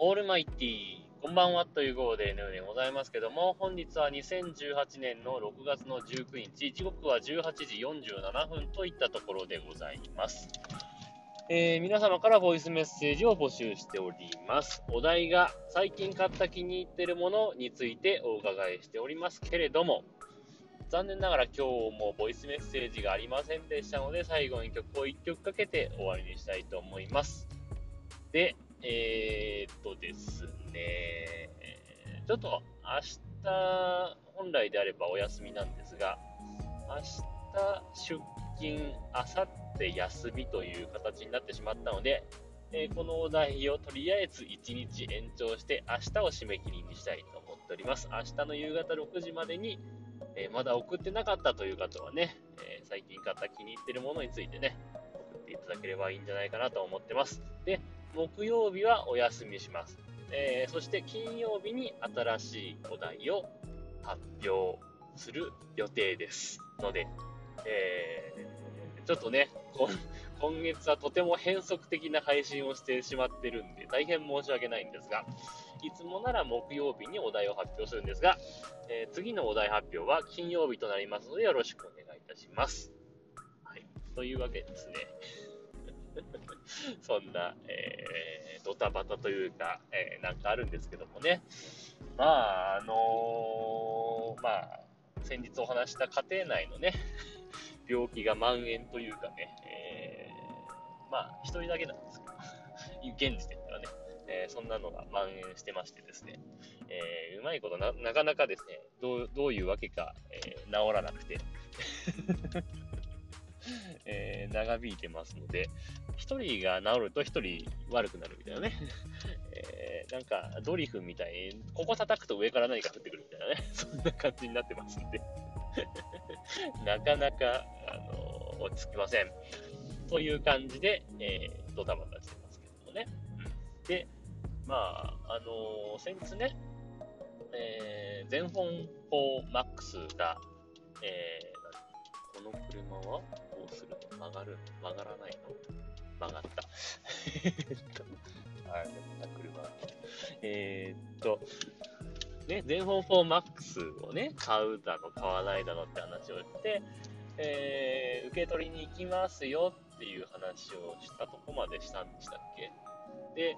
オールマイティ、こんばんはという号で N でございますけども、本日は2018年の6月の19日、時刻は18時47分といったところでございます。えー、皆様からボイスメッセージを募集しております。お題が最近買った気に入ってるものについてお伺いしておりますけれども、残念ながら今日もボイスメッセージがありませんでしたので、最後に曲を1曲かけて終わりにしたいと思います。で、えー、っとですね、ちょっと明日、本来であればお休みなんですが、明日出勤、明後日休みという形になってしまったので、えー、このお題をとりあえず1日延長して明日を締め切りにしたいと思っております。明日の夕方6時までに、えー、まだ送ってなかったという方はね、えー、最近買った気に入ってるものについてね、送っていただければいいんじゃないかなと思ってます。で、木曜日はお休みします。えー、そして金曜日に新しいお題を発表する予定ですので、えー、ちょっとね、今月はとても変則的な配信をしてしまってるんで、大変申し訳ないんですが、いつもなら木曜日にお題を発表するんですが、えー、次のお題発表は金曜日となりますので、よろしくお願いいたします。はい。というわけですね。そんな、えー、ドタバタというか、えー、なんかあるんですけどもね。まあ、あのー、まあ、先日お話した家庭内のね、病気が蔓延というかね、えー、まあ、一人だけなんですけど、現時点ではね、えー、そんなのが蔓延してましてですね、えー、うまいことな、なかなかですね、どう、どういうわけか、えー、治らなくて えー、長引いてますので、1人が治ると1人悪くなるみたいなね。えー、なんか、ドリフみたいに、ここ叩くと上から何か降ってくるみたいなね。そんな感じになってますんで。なかなか、あのー、落ち着きません。という感じで、えー、ドタバタしてますけどもね。うん、で、まあ、あのー、先日ね、えー、全本4 MAX が、えー、この車はどうするの曲がるの？曲がらないの？曲がった。はい、こんな車。えー、っと、ね、全本4 MAX をね、買うだの、買わないだのって話をして、えー、受け取りに行きますよっていう話をしたとこまでしたんでしたっけ？で、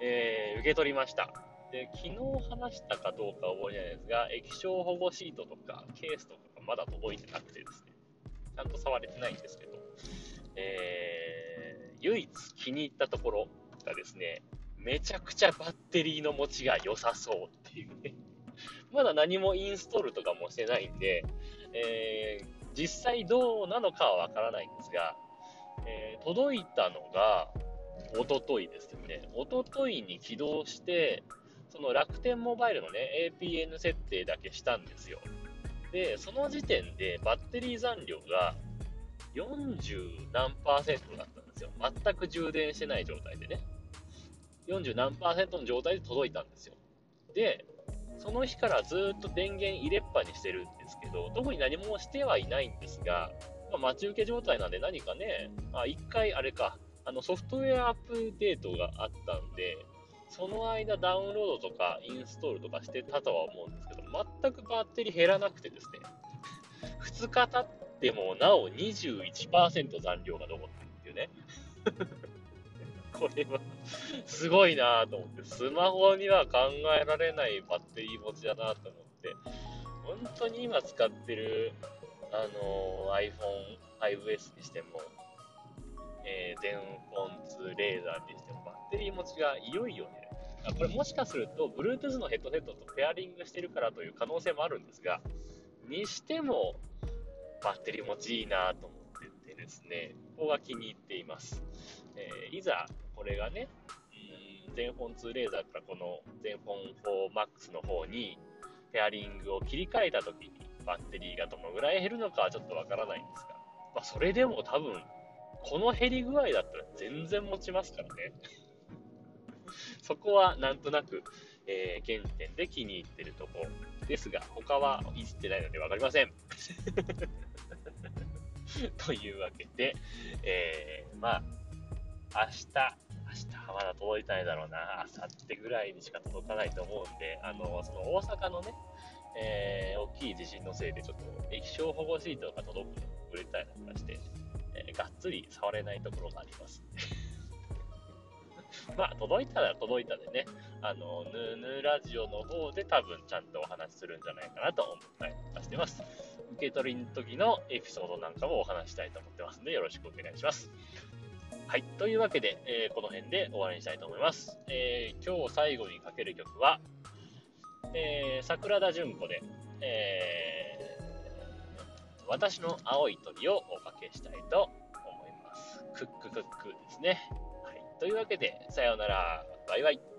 えー、受け取りました。で、昨日話したかどうか覚えてないですが、液晶保護シートとかケースとかまだ届いてなくてですね、ゃんと触れてないんですけど、えー、唯一気に入ったところがですね、めちゃくちゃバッテリーの持ちが良さそうっていうね。まだ何もインストールとかもしてないんで、えー、実際どうなのかはわからないんですが、えー、届いたのが、おとといですよね。おとといに起動して、その楽天モバイルのね、APN 設定だけしたんですよ。で、その時点でバッテリー残量が40何パーセントだったんですよ。全く充電してない状態でね。40何パーセントの状態で届いたんですよ。で、その日からずっと電源入れっぱにしてるんですけど、特に何もしてはいないんですが、まあ、待ち受け状態なんで何かね、あ、一回あれか、あのソフトウェアアップデートがあったんで、その間ダウンロードとかインストールとかしてたとは思うんですけど、全くバッテリー減らなくてですね、2日経ってもなお21%残量が残ってるっていうね。これはすごいなと思って、スマホには考えられないバッテリー持ちだなと思って、本当に今使ってる、あの iPhone 5S にしても、えー、全本2レーザーにしても、バッテリー持ちがいよいよね、これもしかすると、Bluetooth のヘッドセットとペアリングしてるからという可能性もあるんですが、にしても、バッテリー持ちいいなと思っててですね、ここが気に入っています。えー、いざ、これがね、全本2レーザーからこの全本4 MAX の方に、ペアリングを切り替えた時に、バッテリーがどのぐらい減るのかはちょっとわからないんですが、まあ、それでも多分、この減り具合だったら全然持ちますからね。そこはなんとなく、えー、現時点で気に入ってるとこですが、他はいじってないのでわかりません。というわけで、えー、まあ、明日明日はまだ届いたんだろうな、明後日ぐらいにしか届かないと思うんで、あの、その大阪のね、えー、大きい地震のせいで、ちょっと液晶保護シートが届くのくれたりとかして、えー、がっつり触れないところがあります まあ、届いたら届いたでね、あの、ヌーヌーラジオの方で多分ちゃんとお話しするんじゃないかなと思ったりとかしてます。受け取りの時のエピソードなんかもお話したいと思ってますんで、よろしくお願いします。はい。というわけで、えー、この辺で終わりにしたいと思います。えー、今日最後にかける曲は、えー、桜田淳子で、えー、私の青い鳥をおかけしたいと思います。クッククックですね。というわけで、さようなら。バイバイ。